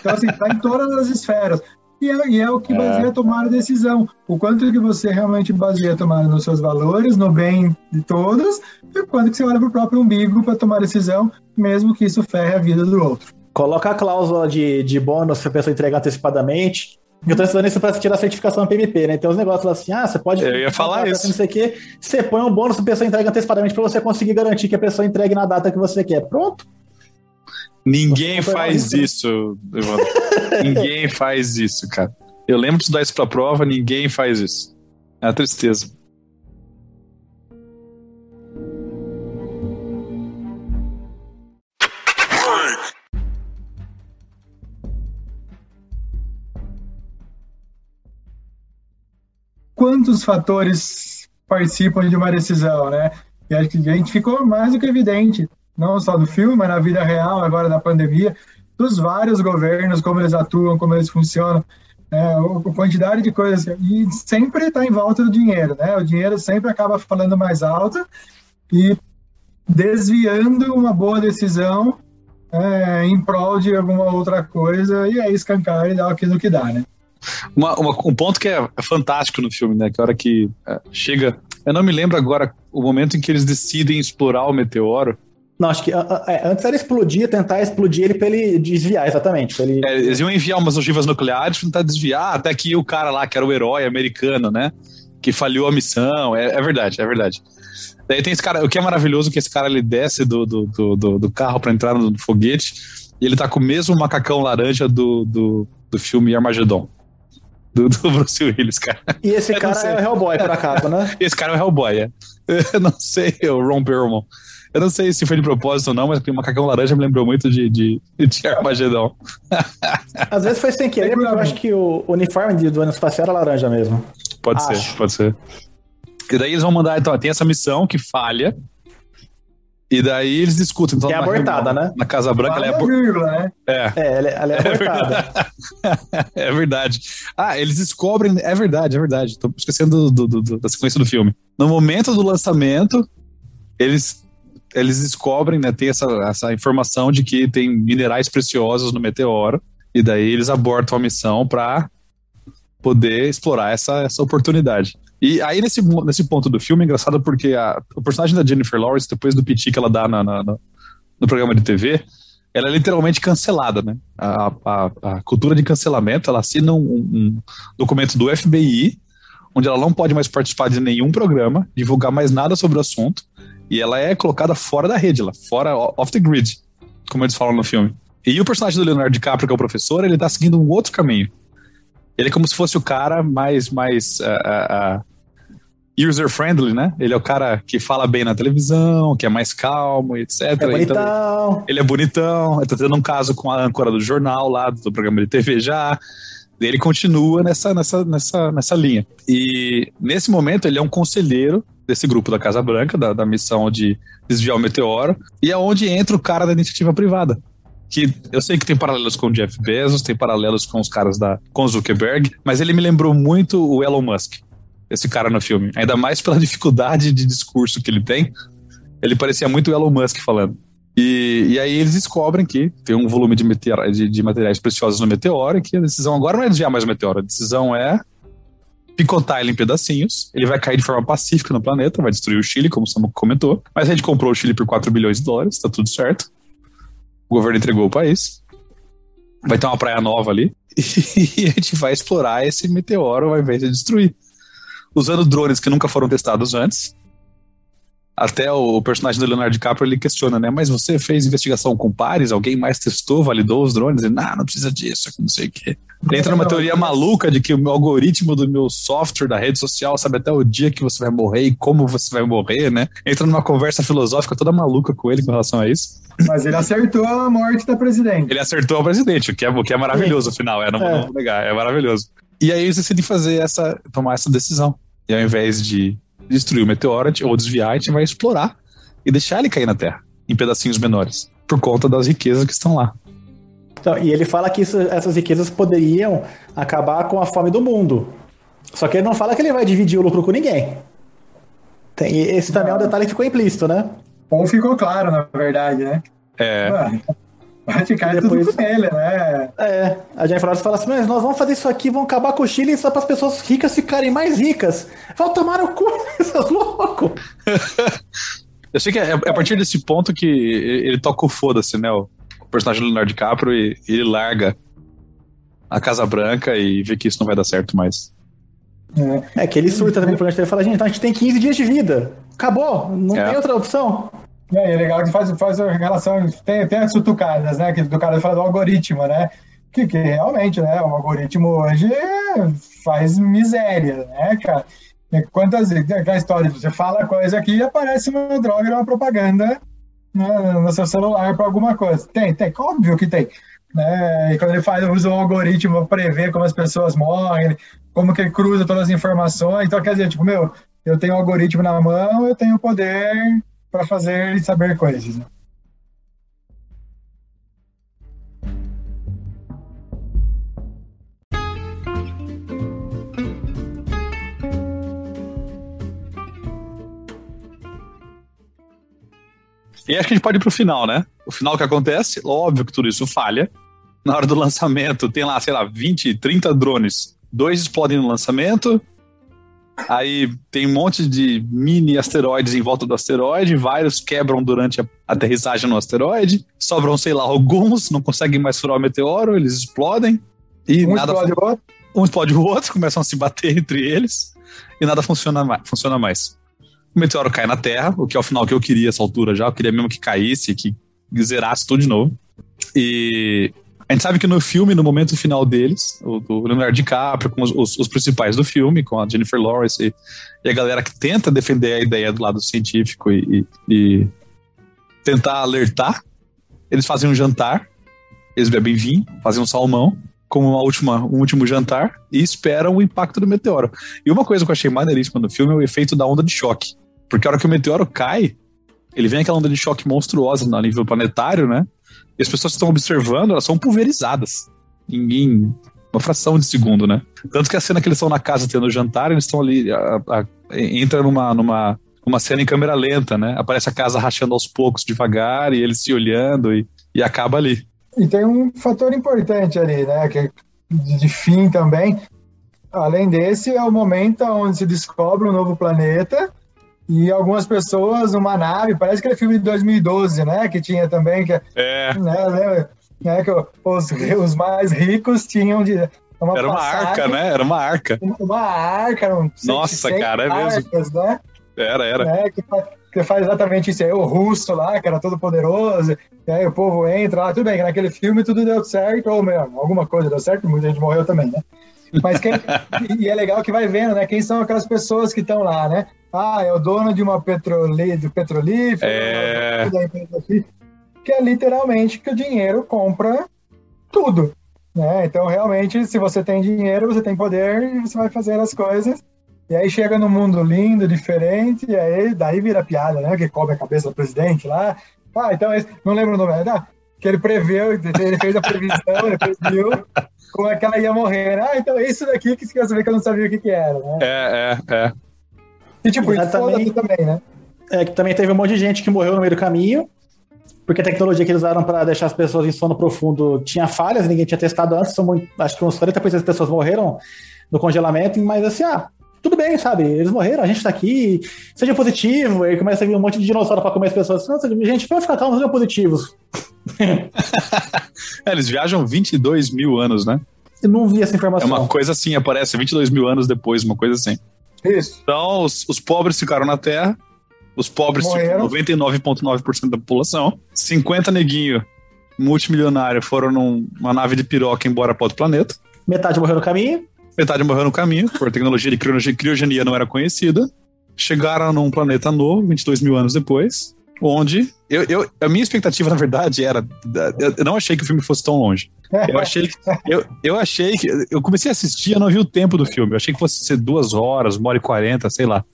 Então, assim, tá em todas as esferas. E é, e é o que é. baseia a tomar a decisão. O quanto que você realmente baseia a tomar nos seus valores, no bem de todos, e o quanto que você olha pro próprio umbigo para tomar a decisão, mesmo que isso ferre a vida do outro. Coloca a cláusula de, de bônus se a pessoa entregar antecipadamente, eu tô estudando isso para tirar a certificação PMP, né? Tem uns negócios lá assim, ah, você pode. Eu ia falar isso. Não sei o quê. Você põe um bônus a pessoa entrega antecipadamente para você conseguir garantir que a pessoa entregue na data que você quer. Pronto. Ninguém faz isso, Evandro. ninguém faz isso, cara. Eu lembro de estudar isso pra prova, ninguém faz isso. É uma tristeza. quantos fatores participam de uma decisão, né? E acho que a gente ficou mais do que evidente, não só do filme, mas na vida real, agora da pandemia, dos vários governos, como eles atuam, como eles funcionam, né? a quantidade de coisas. E sempre está em volta do dinheiro, né? O dinheiro sempre acaba falando mais alto e desviando uma boa decisão é, em prol de alguma outra coisa, e aí escancar e dar aquilo que dá, né? Uma, uma, um ponto que é fantástico no filme, né? Que a hora que é, chega. Eu não me lembro agora o momento em que eles decidem explorar o meteoro. Não, acho que é, antes era explodir, tentar explodir ele pra ele desviar, exatamente. Ele... É, eles iam enviar umas ogivas nucleares pra tentar desviar, até que o cara lá, que era o herói americano, né? Que falhou a missão. É, é verdade, é verdade. Daí tem esse cara, o que é maravilhoso é que esse cara ele desce do, do, do, do carro para entrar no foguete e ele tá com o mesmo macacão laranja do, do, do filme Armagedon do, do Bruce Willis, cara. E esse eu cara é o Hellboy, por acaso, né? esse cara é o Hellboy, é. Eu não sei, o Ron Perlman. Eu não sei se foi de propósito ou não, mas o macacão laranja me lembrou muito de, de, de Armagedon. Às vezes foi sem querer, porque eu acho que o uniforme do ano espacial era laranja mesmo. Pode acho. ser, pode ser. E daí eles vão mandar, então, tem essa missão que falha, e daí eles discutem. Então, que é abortada, reunião, né? Na Casa Branca ela é abortada. Né? É. é, ela, é, ela é, é abortada. É verdade. Ah, eles descobrem. É verdade, é verdade. Tô esquecendo do, do, do, da sequência do filme. No momento do lançamento, eles, eles descobrem, né? Tem essa, essa informação de que tem minerais preciosos no meteoro. E daí eles abortam a missão para poder explorar essa, essa oportunidade. E aí, nesse, nesse ponto do filme, é engraçado porque a, o personagem da Jennifer Lawrence, depois do piti que ela dá na, na, no programa de TV, ela é literalmente cancelada, né? A, a, a cultura de cancelamento, ela assina um, um, documento do FBI, onde ela não pode mais participar de nenhum programa, divulgar mais nada sobre o assunto, e ela é colocada fora da rede, lá, fora off the grid, como eles falam no filme. E o personagem do Leonardo DiCaprio, que é o professor, ele tá seguindo um outro caminho. Ele é como se fosse o cara mais, mais uh, uh, user-friendly, né? Ele é o cara que fala bem na televisão, que é mais calmo, etc. É bonitão. Então, ele é bonitão, ele tá tendo um caso com a âncora do jornal lá, do programa de TV já. Ele continua nessa, nessa, nessa, nessa linha. E nesse momento ele é um conselheiro desse grupo da Casa Branca, da, da missão de desviar o meteoro, e é onde entra o cara da iniciativa privada. Que eu sei que tem paralelos com o Jeff Bezos, tem paralelos com os caras da com Zuckerberg, mas ele me lembrou muito o Elon Musk esse cara no filme. Ainda mais pela dificuldade de discurso que ele tem. Ele parecia muito o Elon Musk falando. E, e aí eles descobrem que tem um volume de, meteoro, de, de materiais preciosos no meteoro e que a decisão agora não é desviar mais o meteoro, a decisão é picotar ele em pedacinhos. Ele vai cair de forma pacífica no planeta, vai destruir o Chile, como o comentou. Mas a gente comprou o Chile por 4 bilhões de dólares, tá tudo certo. O governo entregou o país. Vai ter uma praia nova ali. E a gente vai explorar esse meteoro ao invés de destruir. Usando drones que nunca foram testados antes. Até o personagem do Leonardo DiCaprio ele questiona, né? Mas você fez investigação com pares? Alguém mais testou, validou os drones? Ele, não, não precisa disso, não sei o quê. Ele entra numa teoria maluca de que o meu algoritmo do meu software da rede social sabe até o dia que você vai morrer e como você vai morrer, né? Entra numa conversa filosófica toda maluca com ele com relação a isso. Mas ele acertou a morte da presidente. Ele acertou a presidente, o que é, o que é maravilhoso, afinal. É, não, é. não é maravilhoso. E aí eles decidem fazer essa, tomar essa decisão. E ao invés de destruir o meteoro ou desviar, a gente vai explorar e deixar ele cair na Terra em pedacinhos menores, por conta das riquezas que estão lá. Então, e ele fala que isso, essas riquezas poderiam acabar com a fome do mundo. Só que ele não fala que ele vai dividir o lucro com ninguém. Tem, esse também é um detalhe que ficou implícito, né? Ou ficou claro, na verdade, né? É. vai ficar depois, tudo com ele, né? É. A Jennifer Lawrence fala assim, mas nós vamos fazer isso aqui, vamos acabar com o Chile só para as pessoas ricas ficarem mais ricas. Vão tomar o cu, seus loucos. Eu sei que é, é, a partir desse ponto que ele toca o foda-se, né? O personagem do Leonardo DiCaprio e, ele larga a Casa Branca e vê que isso não vai dar certo mais. É, que ele surta também no programa e fala, gente, então a gente tem 15 dias de vida. Acabou, não é. tem outra opção. É, é legal que faz, faz a relação, tem, tem as sutucadas, né? Que do cara fala do algoritmo, né? Que, que realmente, né? O algoritmo hoje faz miséria, né, cara? Quantas aquela história, você fala coisa aqui e aparece uma droga, uma propaganda né, no seu celular para alguma coisa. Tem, tem, óbvio que tem. Né? E quando ele faz, usa um algoritmo para prever como as pessoas morrem, como que ele cruza todas as informações. Então, quer dizer, tipo, meu, eu tenho um algoritmo na mão, eu tenho poder para fazer e saber coisas. Né? E acho que a gente pode ir pro final, né? O final que acontece, óbvio que tudo isso falha. Na hora do lançamento, tem lá, sei lá, 20, 30 drones. Dois explodem no lançamento. Aí tem um monte de mini asteroides em volta do asteroide. Vários quebram durante a aterrissagem no asteroide. Sobram, sei lá, alguns, não conseguem mais furar o meteoro, eles explodem. E um nada explode o outro. Um explode o outro, começam a se bater entre eles. E nada funciona mais. Funciona mais o meteoro cai na Terra, o que é o final que eu queria essa altura já. Eu queria mesmo que caísse, que zerasse tudo de novo. E a gente sabe que no filme, no momento final deles, o, o Leonardo DiCaprio, com os, os, os, principais do filme, com a Jennifer Lawrence e, e, a galera que tenta defender a ideia do lado científico e, e, e tentar alertar, eles fazem um jantar, eles bebem vinho, fazem um salmão, como uma última, um último jantar e esperam o impacto do meteoro. E uma coisa que eu achei maneiríssima no filme é o efeito da onda de choque. Porque a hora que o meteoro cai, ele vem aquela onda de choque monstruosa no nível planetário, né? E as pessoas que estão observando, elas são pulverizadas em, uma fração de segundo, né? Tanto que a cena que eles estão na casa tendo jantar, eles estão ali, a, a, entra numa, numa uma cena em câmera lenta, né? Aparece a casa rachando aos poucos, devagar, e eles se olhando e, e acaba ali. E tem um fator importante ali, né? Que é de fim também. Além desse, é o momento onde se descobre um novo planeta e algumas pessoas numa nave, parece que é filme de 2012, né? Que tinha também, que é. Né, né, que os, os mais ricos tinham de. Uma era uma arca, né? Era uma arca. Uma arca, Nossa, cara, é mesmo. Né? Era, era. Né, que, que, faz exatamente isso aí, o russo lá, que era todo poderoso, e aí o povo entra lá, tudo bem, que naquele filme tudo deu certo, ou mesmo, alguma coisa deu certo, muita gente morreu também, né? Mas quem, e é legal que vai vendo, né? Quem são aquelas pessoas que estão lá, né? Ah, é o dono de uma petrolí de petrolífero, é... que é literalmente que o dinheiro compra tudo. Né? Então, realmente, se você tem dinheiro, você tem poder e você vai fazer as coisas. E aí chega no mundo lindo, diferente, e aí daí vira piada, né? Que cobre a cabeça do presidente lá. Ah, então, não lembro o nome. Ah, que ele preveu, ele fez a previsão, ele previu como é que ela ia morrer. Ah, então é isso daqui que você quer saber que eu não sabia o que, que era, né? É, é, é. E tipo, isso também, também, né? É, que também teve um monte de gente que morreu no meio do caminho, porque a tecnologia que eles usaram para deixar as pessoas em sono profundo tinha falhas, ninguém tinha testado antes, são muito, acho que uns 40% das pessoas morreram no congelamento, mas assim, ah, tudo bem, sabe? Eles morreram, a gente tá aqui, seja positivo, aí começa a vir um monte de dinossauro para comer as pessoas. Nossa, gente, pode ficar calmo, sejam positivos. é, eles viajam 22 mil anos, né? Eu não vi essa informação. É uma coisa assim, aparece 22 mil anos depois, uma coisa assim. Isso. Então, os, os pobres ficaram na Terra, os pobres, tipo, 99,9% da população, 50 neguinho multimilionário foram numa nave de piroca embora para outro planeta. Metade morreu no caminho. Metade morreu no caminho, por tecnologia de criogenia não era conhecida. Chegaram num planeta novo, 22 mil anos depois, onde eu, eu, a minha expectativa, na verdade, era. Eu não achei que o filme fosse tão longe. Eu achei que. Eu, eu achei que. Eu comecei a assistir, eu não vi o tempo do filme. Eu achei que fosse ser duas horas, uma hora e quarenta, sei lá.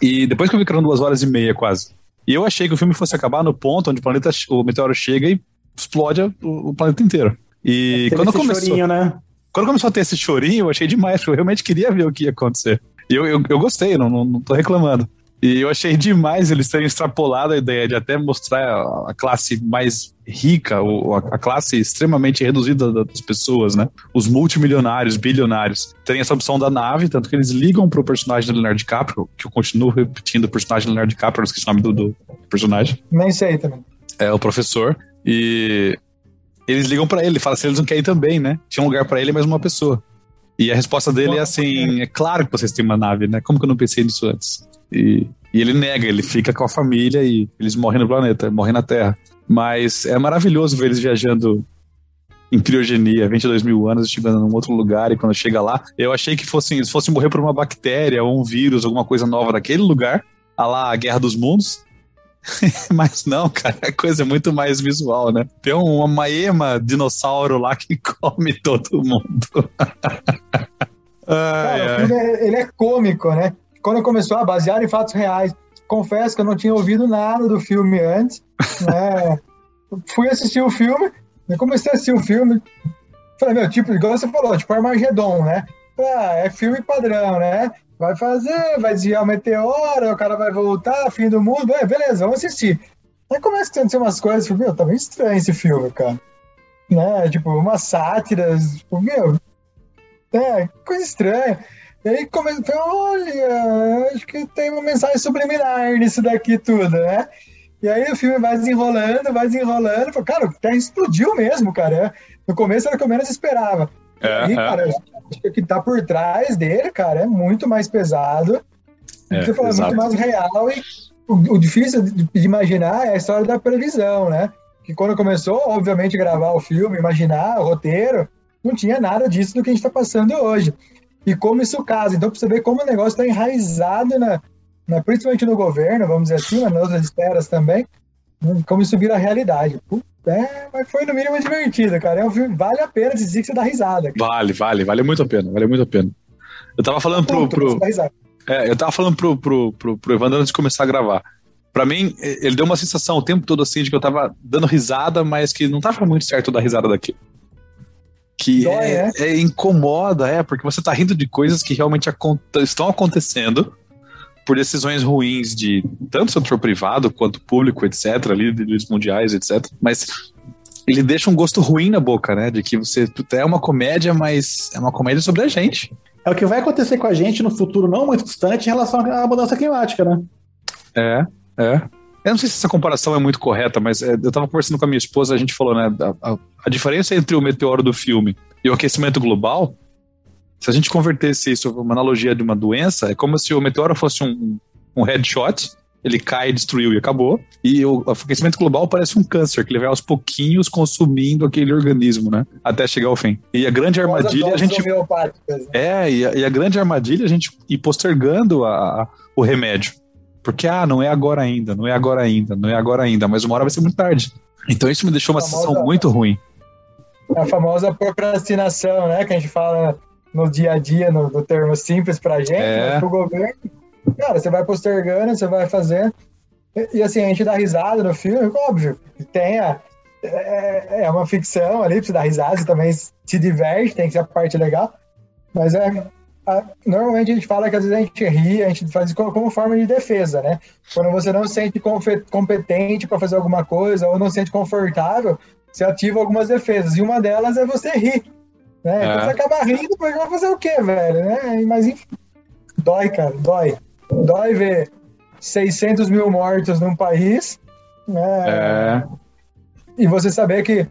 E depois que eu vi que eram duas horas e meia, quase. E eu achei que o filme fosse acabar no ponto onde o planeta, o meteoro chega e explode o, o planeta inteiro. E quando começou. Chorinho, né? Quando começou a ter esse chorinho, eu achei demais, porque eu realmente queria ver o que ia acontecer. E eu, eu, eu gostei, não, não, não tô reclamando. E eu achei demais eles terem extrapolado a ideia de até mostrar a classe mais rica, ou a classe extremamente reduzida das pessoas, né? Os multimilionários, bilionários, terem essa opção da nave, tanto que eles ligam pro personagem do Leonardo DiCaprio, que eu continuo repetindo o personagem do Leonardo DiCaprio, não esqueci o nome do, do personagem. Nem sei também. É, o professor. E eles ligam para ele, fala se eles não querem também, né? Tinha um lugar para ele, mas uma pessoa. E a resposta dele é assim: é claro que vocês têm uma nave, né? Como que eu não pensei nisso antes? E, e ele nega, ele fica com a família e eles morrem no planeta, morrem na Terra. Mas é maravilhoso ver eles viajando em criogenia, 22 mil anos, chegando num outro lugar, e quando chega lá, eu achei que fossem, fossem morrer por uma bactéria ou um vírus, alguma coisa nova daquele lugar, a lá a Guerra dos Mundos, Mas não, cara, a coisa é muito mais visual, né? Tem uma maema dinossauro lá que come todo mundo. ai, cara, ai. É, ele é cômico, né? Quando começou a basear em fatos reais, confesso que eu não tinha ouvido nada do filme antes, né? Fui assistir o filme, comecei a assistir o filme, falei, meu, tipo, igual você falou, tipo Armagedon, né? Ah, é filme padrão, né? vai fazer, vai desviar o meteoro, o cara vai voltar, fim do mundo, é, beleza, vamos assistir. Aí começa a acontecer umas coisas, tipo, meu, tá meio estranho esse filme, cara. Né? Tipo, umas sátiras, tipo, meu, é, coisa estranha. E aí começa, olha, acho que tem uma mensagem subliminar nisso daqui tudo, né? E aí o filme vai desenrolando, vai desenrolando, cara, o terra explodiu mesmo, cara. No começo era o que eu menos esperava. É, e, cara, acho que o que tá por trás dele, cara, é muito mais pesado. É, você falou, é muito mais real e o, o difícil de, de, imaginar é a história da previsão, né? Que quando começou, obviamente, gravar o filme, imaginar o roteiro, não tinha nada disso do que a gente está passando hoje. E como isso casa. Então, pra você ver como o negócio está enraizado, na, na, principalmente no governo, vamos dizer assim, nas outras esferas também, como isso vira realidade. Puta é, mas foi no mínimo divertido, cara. É um filme, vale a pena dizer que você dá risada. Cara. Vale, vale, vale muito a pena, vale muito a pena. Eu tava falando pro. pro é, eu tava falando pro, pro, pro, pro Evandro antes de começar a gravar. Pra mim, ele deu uma sensação o tempo todo assim de que eu tava dando risada, mas que não tava muito certo da risada daqui. Que Dói, é, é? é, incomoda, é, porque você tá rindo de coisas que realmente estão acontecendo por decisões ruins de tanto setor privado quanto público, etc., líderes mundiais, etc. Mas ele deixa um gosto ruim na boca, né? De que você é uma comédia, mas é uma comédia sobre a gente. É o que vai acontecer com a gente no futuro não muito distante em relação à mudança climática, né? É, é. Eu não sei se essa comparação é muito correta, mas é, eu estava conversando com a minha esposa, a gente falou, né? A, a, a diferença entre o meteoro do filme e o aquecimento global se a gente convertesse isso uma analogia de uma doença, é como se o meteoro fosse um, um headshot, ele cai, destruiu e acabou. E o aquecimento global parece um câncer, que ele vai aos pouquinhos consumindo aquele organismo, né? Até chegar ao fim. E a grande armadilha a gente. Né? É, e a, e a, grande armadilha a gente ir postergando a, a, o remédio. Porque, ah, não é agora ainda, não é agora ainda, não é agora ainda, mas uma hora vai ser muito tarde. Então isso me deixou uma sensação muito ruim. A famosa procrastinação, né? Que a gente fala no dia a dia, no, no termo simples pra gente, é. mas pro governo, cara, você vai postergando, você vai fazendo. E, e, assim, a gente dá risada no filme, óbvio, tem a, é, é uma ficção ali pra você dar risada, você também se diverte, tem que ser a parte legal. Mas é, a, normalmente a gente fala que às vezes a gente ri, a gente faz como, como forma de defesa, né? Quando você não se sente competente para fazer alguma coisa ou não se sente confortável, você ativa algumas defesas. E uma delas é você rir. Né? É. Então você acaba rindo, porque vai fazer o quê, velho? Né? Mas enfim, dói, cara, dói. Dói ver 600 mil mortos num país. Né? É. E você saber que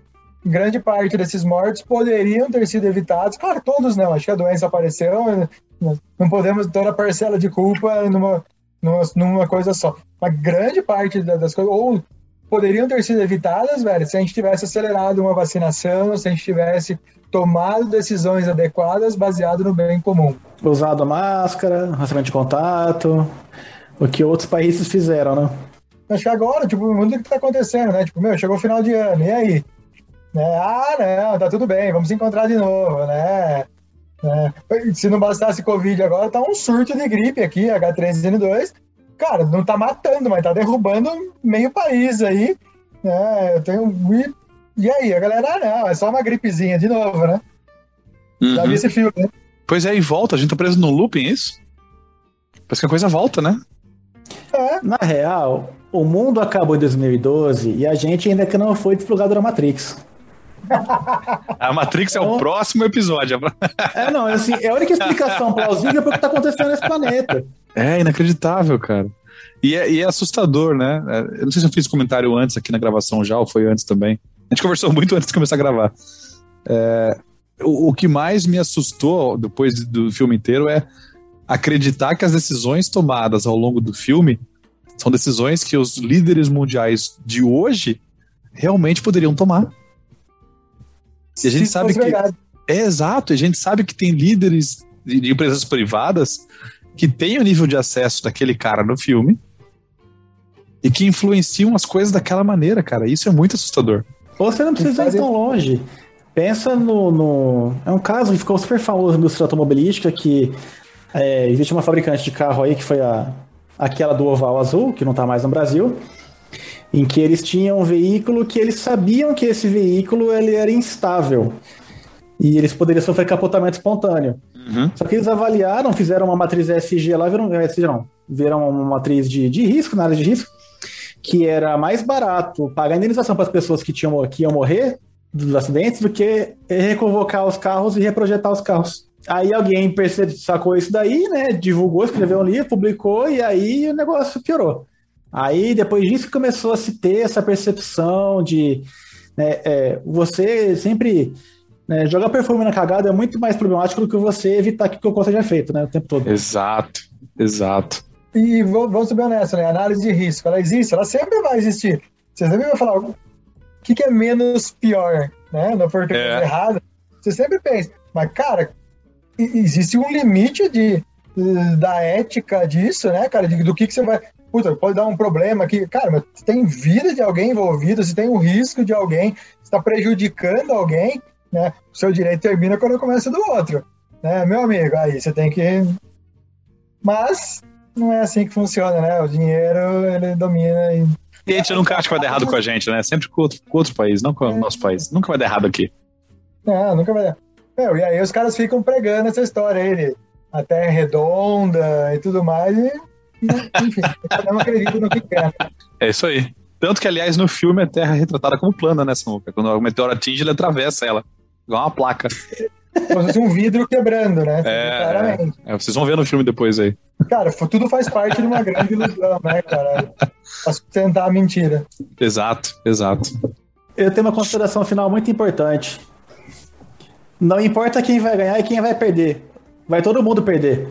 grande parte desses mortos poderiam ter sido evitados. Claro, todos não, acho que a doença apareceu, não podemos ter a parcela de culpa numa, numa, numa coisa só. Uma grande parte das coisas, ou poderiam ter sido evitadas, velho, se a gente tivesse acelerado uma vacinação, se a gente tivesse tomado decisões adequadas baseado no bem comum. Usado máscara, rastreamento de contato, o que outros países fizeram, né? Acho que agora, tipo, o mundo que tá acontecendo, né? Tipo, meu, chegou o final de ano, e aí? Né? Ah, não, tá tudo bem, vamos se encontrar de novo, né? né? Se não bastasse Covid agora, tá um surto de gripe aqui, H3N2. Cara, não tá matando, mas tá derrubando meio país aí. Né? Eu tenho. E aí, a galera, ah, não, é só uma gripezinha de novo, né? Uhum. Já vi esse filme, né? Pois é, e volta, a gente tá preso no looping, é isso? Parece que a coisa volta, né? É. Na real, o mundo acabou em 2012 e a gente ainda que não foi desplugado da Matrix. A Matrix então, é o então- próximo episódio. É, não, assim, é a única explicação plausível para o que está acontecendo nesse planeta. É inacreditável, cara. E é, e é, assustador, né? É, eu não sei se eu fiz comentário antes aqui na gravação já, ou foi antes também. A gente conversou muito antes de começar a gravar. É, o, o, que mais me assustou depois do filme inteiro é acreditar que as decisões tomadas ao longo do filme são decisões que os líderes mundiais de hoje realmente poderiam tomar. E a gente Se sabe que. Verdade. É exato, a gente sabe que tem líderes de, de empresas privadas que têm o nível de acesso daquele cara no filme e que influenciam as coisas daquela maneira, cara. Isso é muito assustador. Você não precisa ir tão longe. Pensa no, no, É um caso que ficou super famoso na indústria automobilística que é, existe uma fabricante de carro aí que foi a, aquela do oval azul, que não está mais no Brasil, em que eles tinham um veículo que eles sabiam que esse veículo ele era instável e eles poderiam sofrer capotamento espontâneo. Uhum. Só que eles avaliaram, fizeram uma matriz ESG lá, viram, ESG não, viram uma matriz de, de risco, na área de risco, que era mais barato pagar indenização para as pessoas que, tinham, que iam morrer dos acidentes do que reconvocar os carros e reprojetar os carros. Aí alguém percebeu, sacou isso daí, né? Divulgou, escreveu um livro, publicou, e aí o negócio piorou. Aí, depois disso, começou a se ter essa percepção de né, é, você sempre né, jogar perfume na cagada é muito mais problemático do que você evitar que o cocô seja feito, né, o tempo todo. Exato, exato. E vamos ser honestos, né? A análise de risco, ela existe, ela sempre vai existir. Você sempre vai falar o que, que é menos pior, né? Não for é. errado. Você sempre pensa, mas cara, existe um limite de, da ética disso, né, cara? do que, que você vai puta, pode dar um problema aqui. Cara, mas tem vida de alguém envolvido, se tem um risco de alguém, está prejudicando alguém, né? O seu direito termina quando começa do outro, né? Meu amigo, aí você tem que. Mas não é assim que funciona, né? O dinheiro, ele domina e. E a gente nunca acha que vai dar errado com a gente, né? Sempre com outro, com outro país, não com o nosso país. Nunca vai dar errado aqui. Não, nunca vai dar. Meu, e aí os caras ficam pregando essa história aí, a terra é redonda e tudo mais, e enfim, cada um acredita no que quer. É isso aí. Tanto que, aliás, no filme a Terra é retratada como plana, né, Samuca? Quando o meteoro atinge, ele atravessa ela. Igual uma placa. Como se um vidro quebrando, né? É, claramente. É, vocês vão ver no filme depois aí. Cara, tudo faz parte de uma grande ilusão, né, cara? Pra sustentar a mentira. Exato, exato. Eu tenho uma consideração final muito importante. Não importa quem vai ganhar e quem vai perder. Vai todo mundo perder.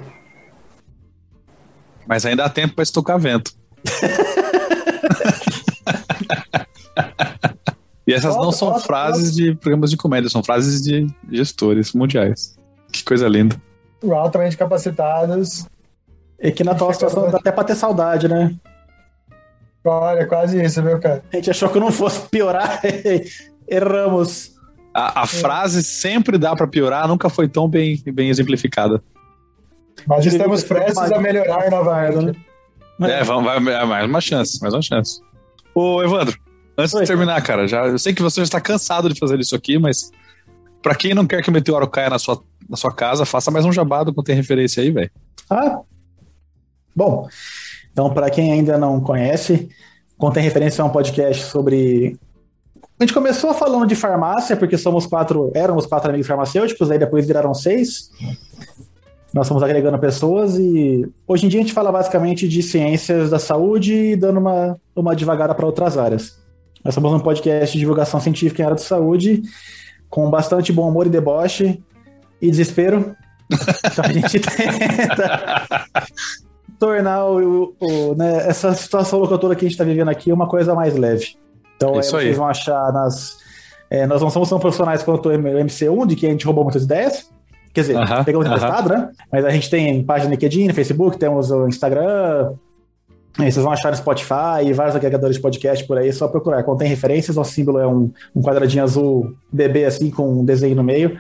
Mas ainda há tempo para estocar vento. e essas não são frases de programas de comédia, são frases de gestores mundiais. Que coisa linda. Altamente capacitados. E que na atual situação dá até pra ter saudade, né? Olha, quase isso, viu, cara? A gente achou que não fosse piorar, erramos. A, a é. frase sempre dá para piorar, nunca foi tão bem, bem exemplificada. Mas estamos prestes a melhorar novamente. Né? É, vamos, vai, é, mais uma chance, mais uma chance. Ô, Evandro, antes Oi. de terminar, cara, já, eu sei que você já está cansado de fazer isso aqui, mas para quem não quer que o meteoro caia na sua, na sua casa, faça mais um jabado com tem referência aí, velho. Ah, bom. Então, para quem ainda não conhece, Contém Referência é um podcast sobre. A gente começou falando de farmácia, porque somos quatro, éramos quatro amigos farmacêuticos, aí depois viraram seis. Nós fomos agregando pessoas e hoje em dia a gente fala basicamente de ciências da saúde e dando uma, uma devagada para outras áreas. Nós somos um podcast de divulgação científica em área de saúde, com bastante bom humor e deboche e desespero. Então a gente tenta tornar o, o, né, essa situação locutora que a gente está vivendo aqui uma coisa mais leve. Então, é, vocês vão achar nas. É, nós não somos tão profissionais quanto o MC1, de que a gente roubou muitas ideias. Quer dizer, uh -huh, pegamos uh -huh. emprestado, né? Mas a gente tem página no LinkedIn, no Facebook, temos o Instagram. Vocês vão achar no Spotify e vários agregadores de podcast por aí, é só procurar. Contém referências, o símbolo é um, um quadradinho azul bebê assim, com um desenho no meio.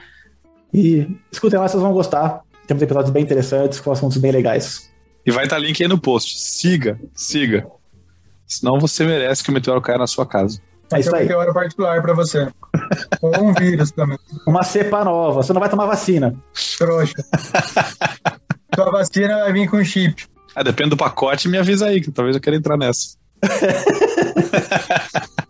E escutem lá, vocês vão gostar. Temos episódios bem interessantes, com assuntos bem legais. E vai estar link aí no post. Siga, siga. Senão você merece que o meteoro caia na sua casa. É isso aí. um meteoro particular para você. Ou um vírus também. Uma cepa nova. Você não vai tomar vacina. Trouxa. Sua vacina vai vir com chip. Ah, depende do pacote, me avisa aí, que talvez eu queira entrar nessa.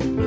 Mm-hmm.